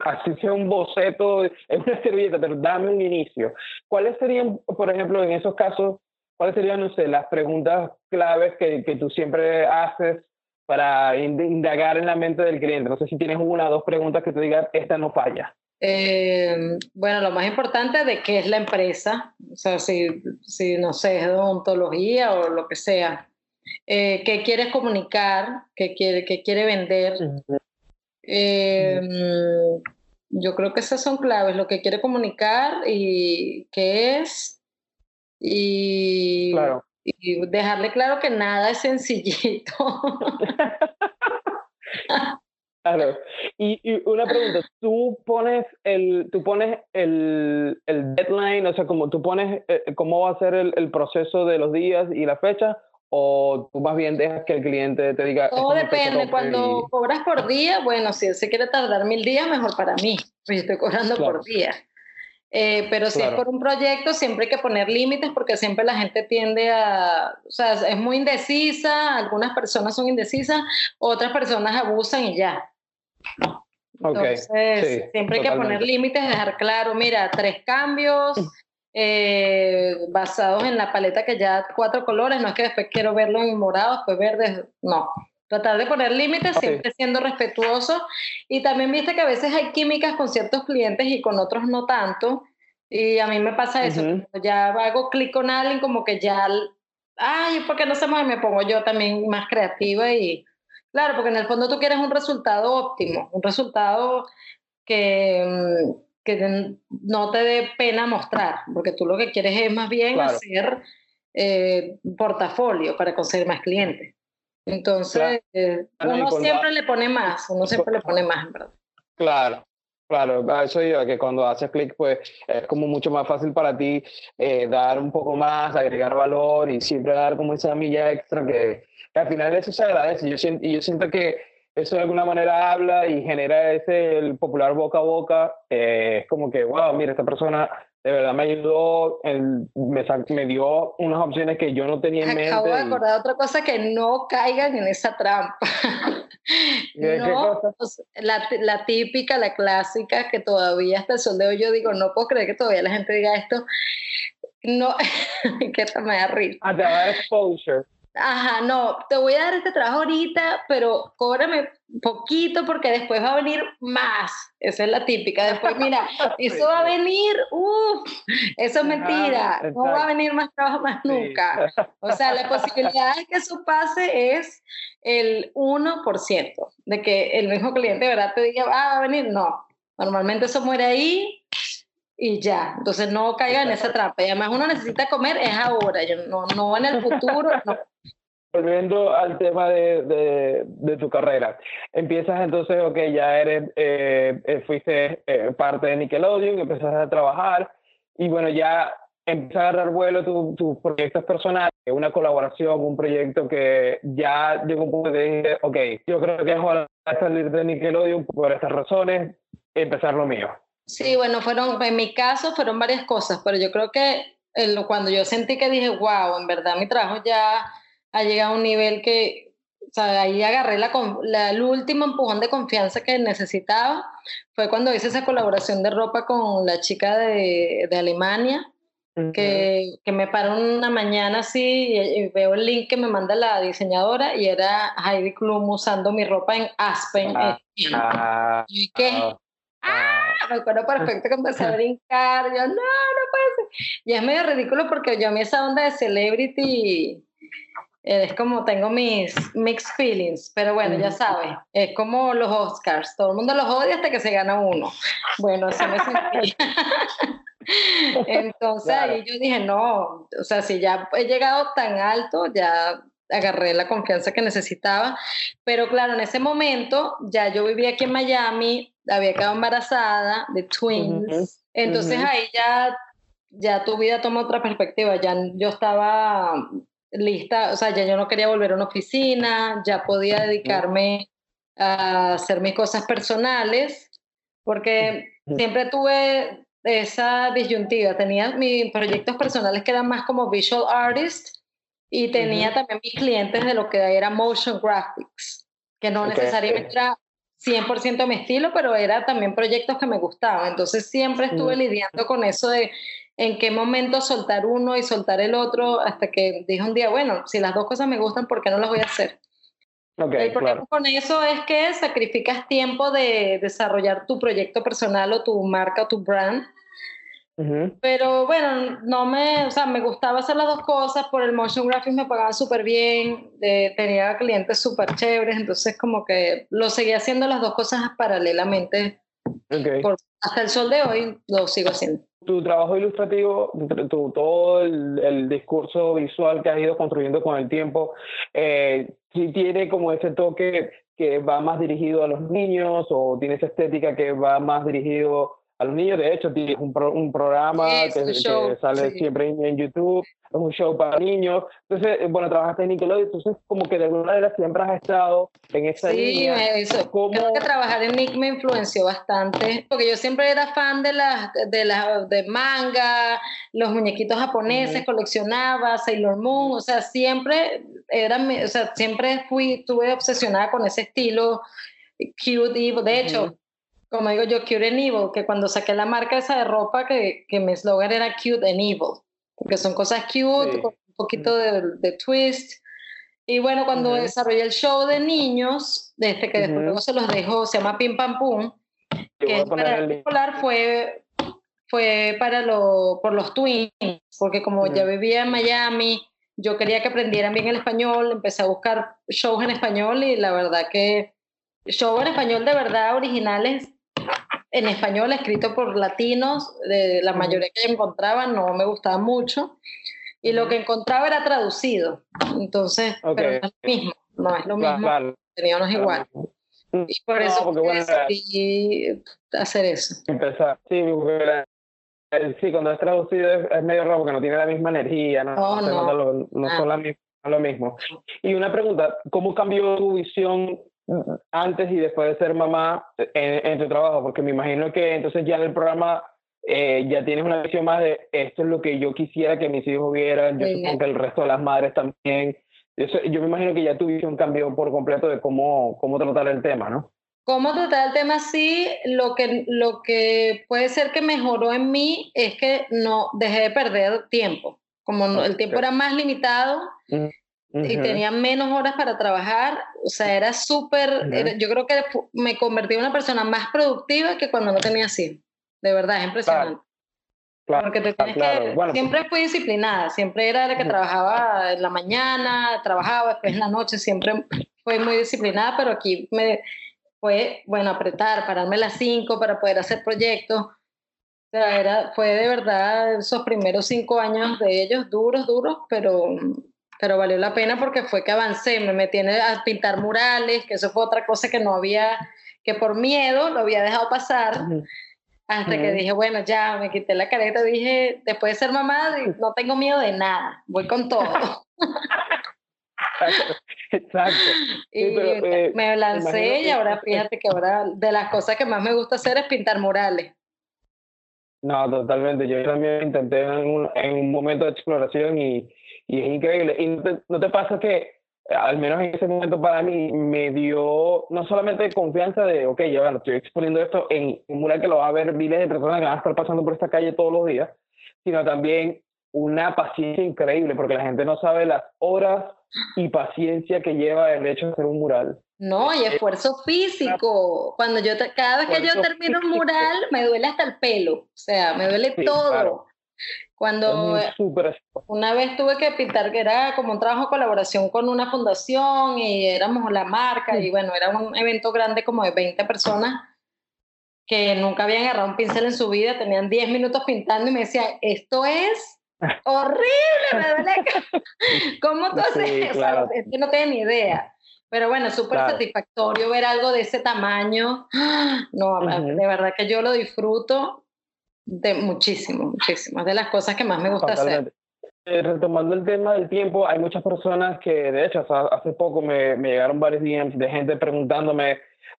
así sea un boceto, es una servilleta, pero dame un inicio. ¿Cuáles serían, por ejemplo, en esos casos, cuáles serían, no sé, las preguntas claves que, que tú siempre haces para indagar en la mente del cliente? No sé si tienes una o dos preguntas que te digas, esta no falla. Eh, bueno, lo más importante de qué es la empresa, o sea, si, si no sé, es de odontología o lo que sea, eh, qué quieres comunicar, qué quiere, qué quiere vender. Eh, yo creo que esas son claves, lo que quiere comunicar y qué es. Y, y dejarle claro que nada es sencillito. Claro. Y, una pregunta, ¿tú pones el, tú pones el, el deadline, o sea, como tú pones eh, cómo va a ser el, el, proceso de los días y la fecha, o tú más bien dejas que el cliente te diga... Todo depende, cuando cobras por día, bueno, si él se quiere tardar mil días, mejor para mí, yo estoy cobrando por día. Eh, pero si es por un proyecto, siempre hay que poner límites porque siempre la gente tiende a, o sea, es muy indecisa, algunas personas son indecisas, otras personas abusan y ya. Entonces, siempre hay que poner límites, dejar claro, mira, tres cambios eh, basados en la paleta que ya cuatro colores, no es que después quiero verlo en morado, después verde, no. Tratar de poner límites, siempre siendo respetuoso. Y también viste que a veces hay químicas con ciertos clientes y con otros no tanto. Y a mí me pasa eso. Ya hago clic con alguien, como que ya, ay, ¿por qué no se mueve? Me pongo yo también más creativa y, Claro, porque en el fondo tú quieres un resultado óptimo, un resultado que, mm, que no te dé pena mostrar, porque tú lo que quieres es más bien hacer eh, portafolio para conseguir más clientes. Entonces, eh, uno siempre le pone más, uno siempre le pone más, ¿verdad? Claro, Claro, eso yo, que cuando haces clic, pues es como mucho más fácil para ti eh, dar un poco más, agregar valor y siempre dar como esa milla extra que, al final eso se agradece. Yo siento, y yo siento que eso de alguna manera habla y genera ese el popular boca a boca. Eh, es como que, wow, mira, esta persona de verdad me ayudó, me, me, dio unas opciones que yo no tenía en mente. Acabo de acordar otra cosa que no caigan en esa trampa. no, la, la, típica, la clásica, que todavía hasta el sol de hoy yo digo, no puedo creer que todavía la gente diga esto, no, que me da risa. Ah, a exposure. Ajá, no, te voy a dar este trabajo ahorita, pero cóbrame poquito porque después va a venir más. Esa es la típica. Después, mira, eso va a venir, uff, eso es mentira. no va a venir más trabajo más nunca. O sea, la posibilidad de que eso pase es el 1%, de que el mismo cliente verdad te diga, ah, va a venir. No, normalmente eso muere ahí y ya. Entonces no caiga en esa trampa. Y además uno necesita comer es ahora, yo, no, no en el futuro. No. Volviendo al tema de, de, de, tu carrera, empiezas entonces, ok, ya eres, eh, eh, fuiste eh, parte de Nickelodeon, empezaste a trabajar y bueno, ya empiezas a agarrar vuelo tus proyectos personales, una colaboración, un proyecto que ya llegó un punto de dije, ok, yo creo que es hora de salir de Nickelodeon por estas razones, empezar lo mío. Sí, bueno, fueron, en mi caso fueron varias cosas, pero yo creo que cuando yo sentí que dije, wow, en verdad mi trabajo ya ha llegado a un nivel que, o sea, ahí agarré la, la, el último empujón de confianza que necesitaba, fue cuando hice esa colaboración de ropa con la chica de, de Alemania, que, que, me paró una mañana así y, veo el link que me manda la diseñadora y era Heidi Klum usando mi ropa en Aspen. Ah, ah, y qué ah, ¡Ah! Me acuerdo perfecto que empecé a brincar. Yo, no, no puede ser. Y es medio ridículo porque yo a mí esa onda de celebrity eh, es como tengo mis mixed feelings, pero bueno, ya sabes, es como los Oscars, todo el mundo los odia hasta que se gana uno. Bueno, así me sentí. Entonces ahí yo dije, no, o sea, si ya he llegado tan alto, ya agarré la confianza que necesitaba, pero claro, en ese momento ya yo vivía aquí en Miami, había quedado embarazada de twins, entonces ahí ya, ya tu vida toma otra perspectiva, ya yo estaba lista, o sea, ya yo no quería volver a una oficina, ya podía dedicarme a hacer mis cosas personales, porque siempre tuve esa disyuntiva, tenía mis proyectos personales que eran más como visual artist y tenía también mis clientes de lo que era motion graphics, que no necesariamente era 100% mi estilo, pero era también proyectos que me gustaban. Entonces siempre estuve lidiando con eso de en qué momento soltar uno y soltar el otro, hasta que dije un día, bueno, si las dos cosas me gustan, ¿por qué no las voy a hacer? el problema con eso es que sacrificas tiempo de desarrollar tu proyecto personal o tu marca o tu brand. Pero bueno, no me, o sea, me gustaba hacer las dos cosas, por el motion graphics me pagaban súper bien, tenía clientes súper chéveres, entonces como que lo seguía haciendo las dos cosas paralelamente. hasta el sol de hoy lo sigo haciendo tu trabajo ilustrativo, tu, todo el, discurso visual que has ido construyendo con el tiempo, eh, si tiene como ese toque que va más dirigido a los niños o tiene esa estética que va más dirigido a los niños. De hecho, tienes un, un programa que, sale siempre en, YouTube, es un show para niños. Entonces, eh, bueno, trabajaste en Nickelodeon, entonces como que de alguna manera siempre has estado en esa línea. Sí, eso. Creo que trabajar en Nick me influenció bastante, porque yo siempre era fan de las de, la, de manga, los muñequitos japoneses, coleccionaba Sailor Moon, o sea, siempre era, o sea, siempre fui, estuve obsesionada con ese estilo cute, evil. De hecho, como digo yo, cute and evil, que cuando saqué la marca esa de ropa, que, que mi eslogan era cute and evil, porque son cosas cute, con un poquito de, de, twist. Y bueno, cuando desarrollé el show de niños, desde que después luego se los dejo, se llama Pim Pam Pum, que para el escolar fue, fue para lo, por los twins, porque como ya vivía en Miami, yo quería que aprendieran bien el español, empecé a buscar shows en español y la verdad que shows en español de verdad originales en español escrito por latinos, de la mayoría que yo encontraba no me gustaba mucho, y lo que encontraba era traducido, entonces, pero no es lo mismo, no es lo mismo, no es igual. Y por eso decidí hacer eso. Empezar, sí, sí, cuando es traducido es, medio raro porque no tiene la misma energía, no, no, no, lo, no son la lo mismo. Y una pregunta, ¿cómo cambió tu visión antes y después de ser mamá en, tu trabajo? Porque me imagino que entonces ya en el programa eh, ya tienes una visión más de esto es lo que yo quisiera que mis hijos vieran, yo supongo que el resto de las madres también. yo me imagino que ya tu visión cambió por completo de cómo, cómo tratar el tema, ¿no? ¿Cómo tratar el tema así? Lo que, lo que puede ser que mejoró en mí es que no dejé de perder tiempo. Como el tiempo era más limitado y tenía menos horas para trabajar, o sea, era súper, yo creo que me convertí en una persona más productiva que cuando no tenía así. De verdad, es impresionante. Porque te tienes que, pues siempre fui disciplinada, siempre era la que trabajaba en la mañana, trabajaba después en la noche, siempre fui muy disciplinada, pero aquí me, fue, bueno, apretar, pararme a las 5 para poder hacer proyectos. O sea, era, fue de verdad esos primeros cinco años de ellos duros, duros, pero, pero valió la pena porque fue que avancé, me metí a pintar murales, que eso fue otra cosa que no había, que por miedo lo había dejado pasar. Hasta que dije, bueno, ya me quité la careta, dije, después de ser mamá, no tengo miedo de nada, voy con todo. Exacto. y eh, me lancé y ahora fíjate que ahora de las cosas que más me gusta hacer es pintar murales. No, totalmente. Yo también intenté en un, en un momento de exploración y, y es increíble. Y no te, pasa que, al menos en ese momento para mí, me dio no solamente confianza de, ok, ya bueno, estoy exponiendo esto en un mural que lo va a ver miles de personas que van a estar pasando por esta calle todos los días, sino también una paciencia increíble, porque la gente no sabe las horas y paciencia que lleva el hecho de hacer un mural. No, y esfuerzo físico. Cuando yo cada vez que yo termino un mural me duele hasta el pelo, o sea, me duele todo. Cuando una vez tuve que pintar, que era como un trabajo de colaboración con una fundación y éramos la marca y bueno, era un evento grande como de 20 personas que nunca habían agarrado un pincel en su vida, tenían 10 minutos pintando y me decían, esto es horrible, me duele ¿Cómo tú haces eso? Es que no tengo ni idea. Pero bueno, súper satisfactorio ver algo de ese tamaño. No, de verdad que yo lo disfruto de muchísimo, muchísimo. De las cosas que más me gusta hacer. Eh, retomando el tema del tiempo, hay muchas personas que, de hecho, hace poco me, me llegaron varios DMs de gente preguntándome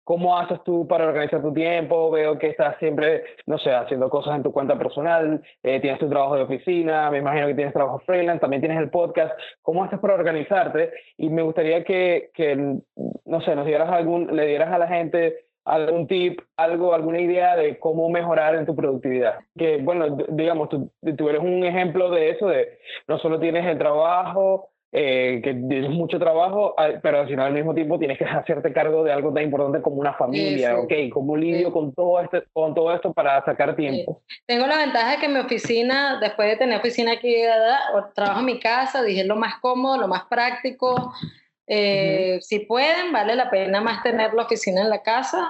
¿Cómo haces tú para organizar tu tiempo? Veo que estás siempre, no sé, haciendo cosas en tu cuenta personal, eh, tienes tu trabajo de oficina, me imagino que tienes trabajo freelance, también tienes el podcast. ¿Cómo haces para organizarte? Y me gustaría que, que no sé, nos dieras algún, le dieras a la gente algún tip, algo, alguna idea de cómo mejorar en tu productividad. Que, bueno, digamos, tú, tú eres un ejemplo de eso, de no solo tienes el trabajo, eh, que tienes mucho trabajo, ah, pero al al mismo tiempo tienes que hacerte cargo de algo tan importante como una familia, ¿ok? ¿Cómo lidio con, todo este, con todo esto para sacar tiempo? Tengo la ventaja de que mi oficina, después de tener oficina aquí, trabajo en mi casa, dije lo más cómodo, lo más práctico. Eh, si pueden, vale la pena más tener la oficina en la casa,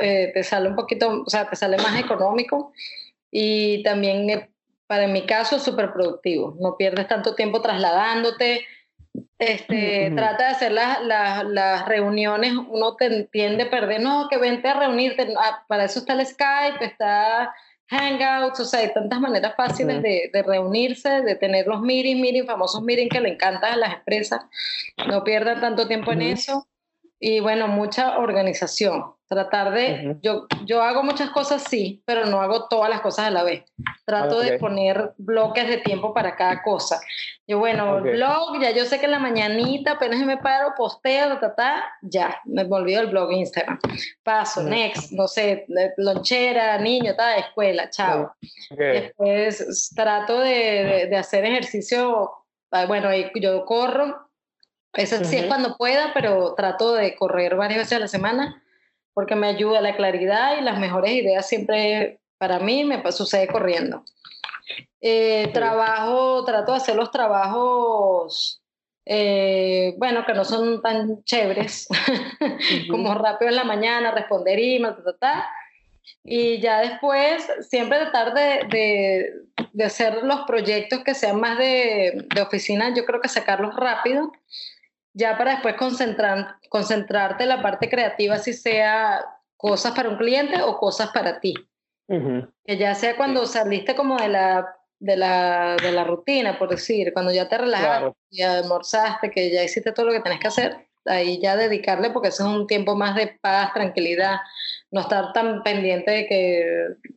eh, te sale un poquito, o sea, te sale más económico. Y también para mi caso, súper productivo. No pierdes tanto tiempo trasladándote, este, Trata de hacer las, las, reuniones, uno te entiende perder, no, que vente a reunirte, ah, para eso está el Skype, está Hangouts, o sea, hay tantas maneras fáciles de, de, reunirse, de tener los meetings, meetings, famosos meetings que le encantan a las empresas, no pierdan tanto tiempo en eso, y bueno, mucha organización. Tratar de, yo, yo hago muchas cosas, sí, pero no hago todas las cosas a la vez. Trato de poner bloques de tiempo para cada cosa. Yo, bueno, blog, ya yo sé que en la mañanita apenas me paro, posteo, ta, ta, ya, me volvió el blog Instagram. Paso, next, no sé, lonchera, niño, ta, escuela, chao. Después trato de, de, hacer ejercicio, ah, bueno, yo corro, eso sí es cuando pueda, pero trato de correr varias veces a la semana porque me ayuda la claridad y las mejores ideas siempre para mí me sucede corriendo. Eh, trabajo, trato de hacer los trabajos, eh, bueno, que no son tan chéveres, como rápido en la mañana, responder emails, ta, ta, y ya después siempre tratar de, de, de, hacer los proyectos que sean más de, de oficina, yo creo que sacarlos rápido ya para después concentrar, concentrarte en la parte creativa, si sea cosas para un cliente o cosas para ti. Que ya sea cuando saliste como de la, de la, de la rutina, por decir, cuando ya te relajaste, y almorzaste, que ya hiciste todo lo que tenés que hacer, ahí ya dedicarle, porque eso es un tiempo más de paz, tranquilidad, no estar tan pendiente de que,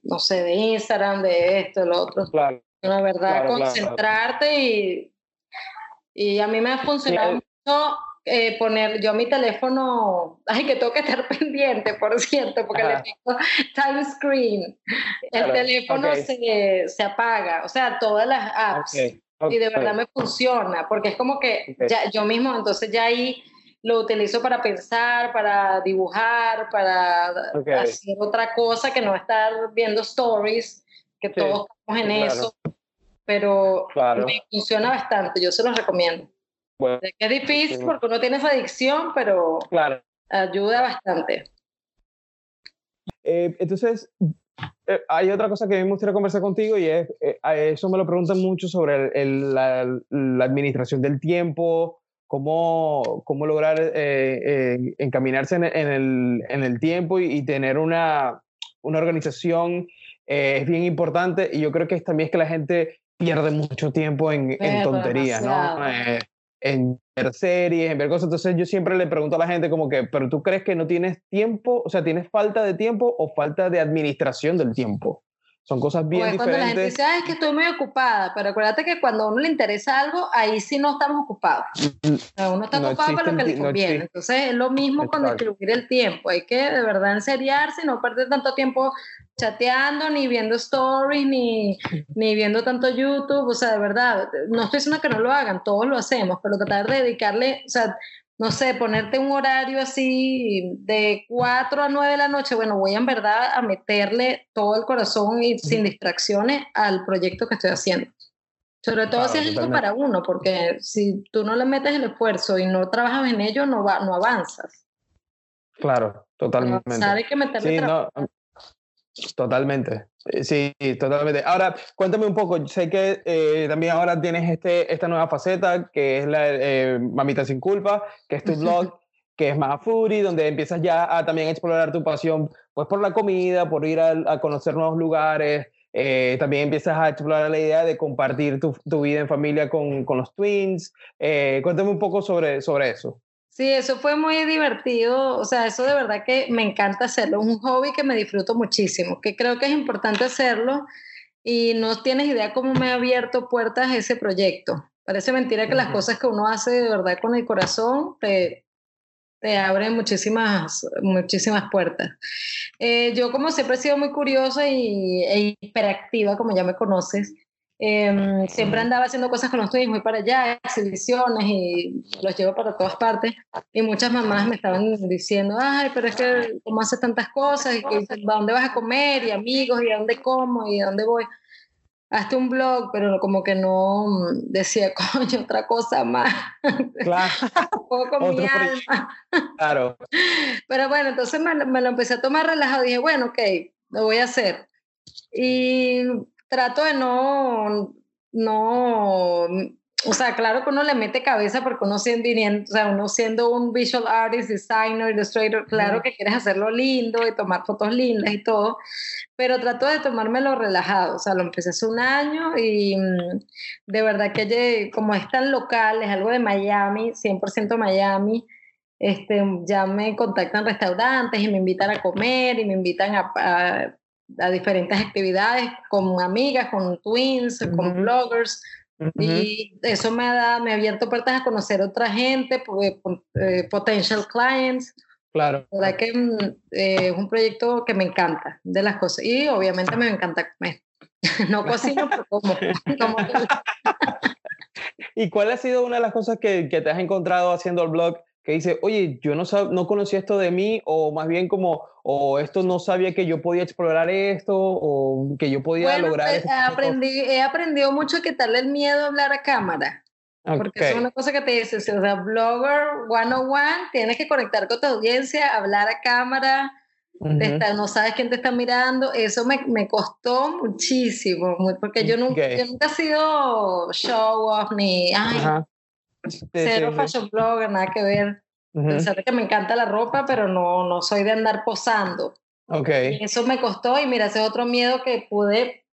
no sé, de Instagram, de esto, de lo otro. Claro. La verdad, concentrarte y, y a mí me ha funcionado eh, poner yo mi teléfono, ay, que tengo que estar pendiente, por cierto, porque le tengo time screen. El teléfono se, se, apaga, o sea, todas las apps. Y de verdad me funciona, porque es como que ya, yo mismo, entonces ya ahí lo utilizo para pensar, para dibujar, para hacer otra cosa que no estar viendo stories, que todos estamos en eso. Pero me funciona bastante, yo se los recomiendo. Bueno, es difícil porque uno tiene esa adicción, pero ayuda bastante. Eh, entonces, eh, hay otra cosa que a mí me gustaría conversar contigo y es, eh, eso me lo preguntan mucho sobre la, administración del tiempo, cómo, cómo lograr encaminarse en, el, en, el, tiempo y, tener una, una organización es bien importante y yo creo que también es que la gente pierde mucho tiempo en, en tonterías, ¿no? En ver series, en ver cosas. Entonces yo siempre le pregunto a la gente como que, pero tú crees que no tienes tiempo, o sea, tienes falta de tiempo o falta de administración del tiempo. Son cosas bien diferentes. Cuando la gente dice, es que estoy muy ocupada, pero acuérdate que cuando a uno le interesa algo, ahí sí no estamos ocupados. Mm, uno está ocupado para lo que le conviene. Entonces es lo mismo con distribuir el tiempo. Hay que de verdad enseriarse, no perder tanto tiempo chateando, ni viendo stories, ni, ni viendo tanto YouTube. O sea, de verdad, no estoy diciendo que no lo hagan, todos lo hacemos, pero tratar de dedicarle, o sea, no sé, ponerte un horario así de 4 a 9 de la noche, bueno, voy en verdad a meterle todo el corazón y sin distracciones al proyecto que estoy haciendo. Sobre todo si es algo para uno, porque si tú no le metes el esfuerzo y no trabajas en ello, no, va, no avanzas. Claro, totalmente. Hay que meterle sí, no, Totalmente, eh, sí, totalmente. Ahora, cuéntame un poco, sé que eh, también ahora tienes este, esta nueva faceta, que es la eh, Mamita Sin Culpa, que es tu blog, que es más foodie, donde empiezas ya a también explorar tu pasión, pues por la comida, por ir a, conocer nuevos lugares, también empiezas a explorar la idea de compartir tu, tu vida en familia con, con los twins. cuéntame un poco sobre, sobre eso. Sí, eso fue muy divertido, o sea, eso de verdad que me encanta hacerlo, es un hobby que me disfruto muchísimo, que creo que es importante hacerlo y no tienes idea cómo me ha abierto puertas ese proyecto. Parece mentira que las cosas que uno hace de verdad con el corazón te, te abren muchísimas, muchísimas puertas. Eh, yo como siempre he sido muy curiosa y, e hiperactiva, como ya me conoces, Em, siempre andaba haciendo cosas con los tuyos, muy para allá, exhibiciones y los llevo para todas partes. Y muchas mamás me estaban diciendo, ay, pero es que cómo hace tantas cosas, y que, ¿a dónde vas a comer? Y amigos, y a dónde como, y a dónde voy. Hazte un blog, pero como que no decía, coño, otra cosa más. Claro. con mi alma. Claro. Pero bueno, entonces me, me, lo empecé a tomar relajado. Dije, bueno, ok, lo voy a hacer. Y trato de no, no, o sea, claro que uno le mete cabeza porque uno siendo, o sea, uno siendo un visual artist, designer, illustrator, claro que quieres hacerlo lindo y tomar fotos lindas y todo, pero trato de tomármelo relajado, o sea, lo empecé hace un año y mm, de verdad que como es tan local, es algo de Miami, 100% Miami, este, ya me contactan restaurantes y me invitan a comer y me invitan a a diferentes actividades con amigas, con twins, con bloggers. Y eso me ha, me ha abierto puertas a conocer otra gente, eh, potential clients. Claro. La verdad que mm, eh, es un proyecto que me encanta de las cosas. Y obviamente me encanta comer. no cocino, pero como. ¿Y cuál ha sido una de las cosas que, que te has encontrado haciendo el blog que dice, oye, yo no, no conocía esto de mí, o más bien como, o esto no sabía que yo podía explorar esto, o que yo podía lograr pues, aprendí, He aprendido mucho a quitarle el miedo a hablar a cámara. Porque es una cosa que te dice, o sea, blogger 101, tienes que conectar con tu audiencia, hablar a cámara, no sabes quién te está mirando, eso me, me costó muchísimo, porque yo, nunca, yo nunca he sido show off ni, ay, Cero fashion blogger, nada que ver. que me encanta la ropa, pero no, no soy de andar posando. Okay. Eso me costó y mira, ese es otro miedo que pude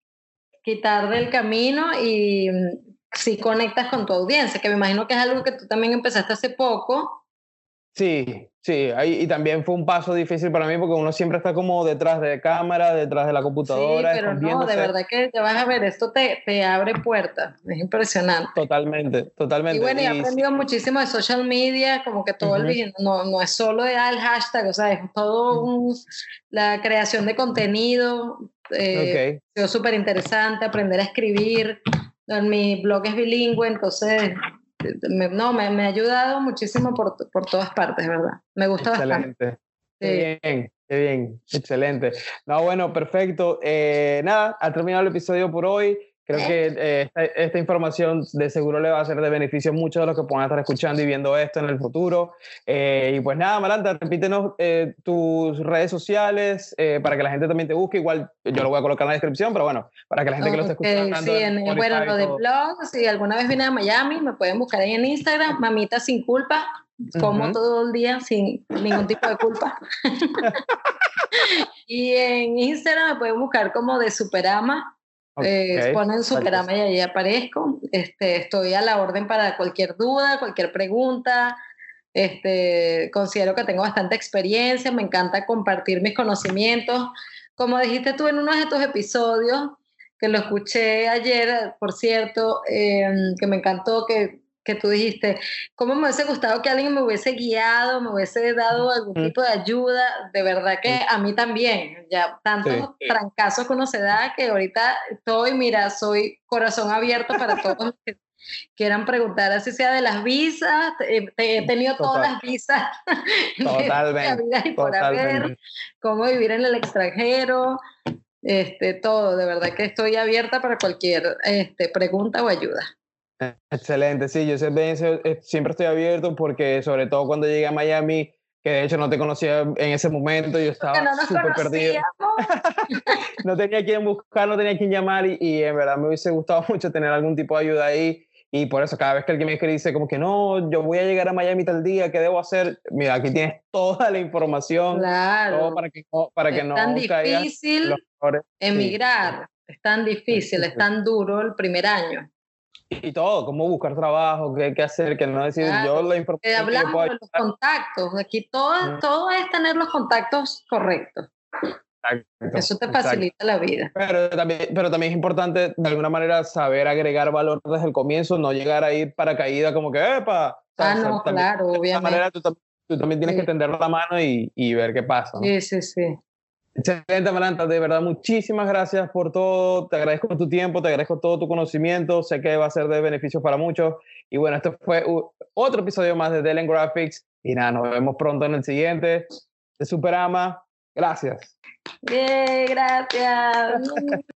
quitar del camino y mm, si conectas con tu audiencia, que me imagino que es algo que tú también empezaste hace poco. Sí, sí, ahí, y también fue un paso difícil para mí porque uno siempre está como detrás de cámara, detrás de la computadora. Sí, pero no, de verdad que te vas a ver, esto te, te abre puertas, es impresionante. Totalmente, totalmente. Y bueno, he aprendido muchísimo de social media, como que todo el el no, no es solo el hashtag, o sea, es todo un, la creación de contenido, eh, okay. súper interesante, aprender a escribir, mi blog es bilingüe, entonces no, me, me, ha ayudado muchísimo por, por todas partes, ¿verdad? Me gusta Excelente. Qué bien, qué bien, excelente. No, bueno, perfecto. Eh, nada, ha terminado el episodio por hoy. Creo que eh, esta, información de seguro le va a ser de beneficio a muchos de los que puedan estar escuchando y viendo esto en el futuro. Eh, y pues nada, Maranta, repítenos eh, tus redes sociales para que la gente también te busque. Igual yo lo voy a colocar en la descripción, pero bueno, para que la gente que lo esté escuchando. Sí, en, bueno, lo de blog, si alguna vez vienen a Miami, me pueden buscar ahí en Instagram, Mamita Sin Culpa, como todo el día sin ningún tipo de culpa. y en Instagram me pueden buscar como de Superama eh, ponen Superama y ahí aparezco. Este, estoy a la orden para cualquier duda, cualquier pregunta. Este, considero que tengo bastante experiencia, me encanta compartir mis conocimientos. Como dijiste tú en uno de tus episodios, que lo escuché ayer, por cierto, em, que me encantó, que que tú dijiste, ¿cómo me hubiese gustado que alguien me hubiese guiado, me hubiese dado algún tipo de ayuda? De verdad que a mí también, ya tantos trancazos que uno se da que ahorita estoy, mira, soy corazón abierto para todos los que quieran preguntar, así sea de las visas, he tenido todas las visas. Totalmente. totalmente. cómo vivir en el extranjero, este, todo, de verdad que estoy abierta para cualquier este, pregunta o ayuda. Excelente, sí, yo siempre, eh, siempre estoy abierto porque sobre todo cuando llegué a Miami, que de hecho no te conocía en ese momento, yo estaba súper perdido. no tenía quien buscar, no tenía quien llamar y, y, en verdad me hubiese gustado mucho tener algún tipo de ayuda ahí. Y por eso cada vez que alguien me escribe dice como que no, yo voy a llegar a Miami tal día, ¿qué debo hacer? Mira, aquí tienes toda la información. Claro. para que, para que es no tan difícil emigrar, es tan difícil, es tan duro el primer año y todo, cómo buscar trabajo, qué, qué hacer, que no decir yo la información. Eh, hablamos de los contactos, aquí todo, todo es tener los contactos correctos. Eso te facilita la vida. Pero también, pero también es importante, de alguna manera, saber agregar valor desde el comienzo, no llegar a ir para caída como que, ¡epa! ah, no, claro, obviamente. De manera tú, tú también tienes que tender la mano y, y ver qué pasa. Sí, sí, sí. Excelente, Amaranta. De verdad, muchísimas gracias por todo. Te agradezco tu tiempo, te agradezco todo tu conocimiento. Sé que va a ser de beneficio para muchos. Y bueno, esto fue otro episodio más de Delen Graphics. Y nada, nos vemos pronto en el siguiente de Superama. Gracias. Bien, gracias.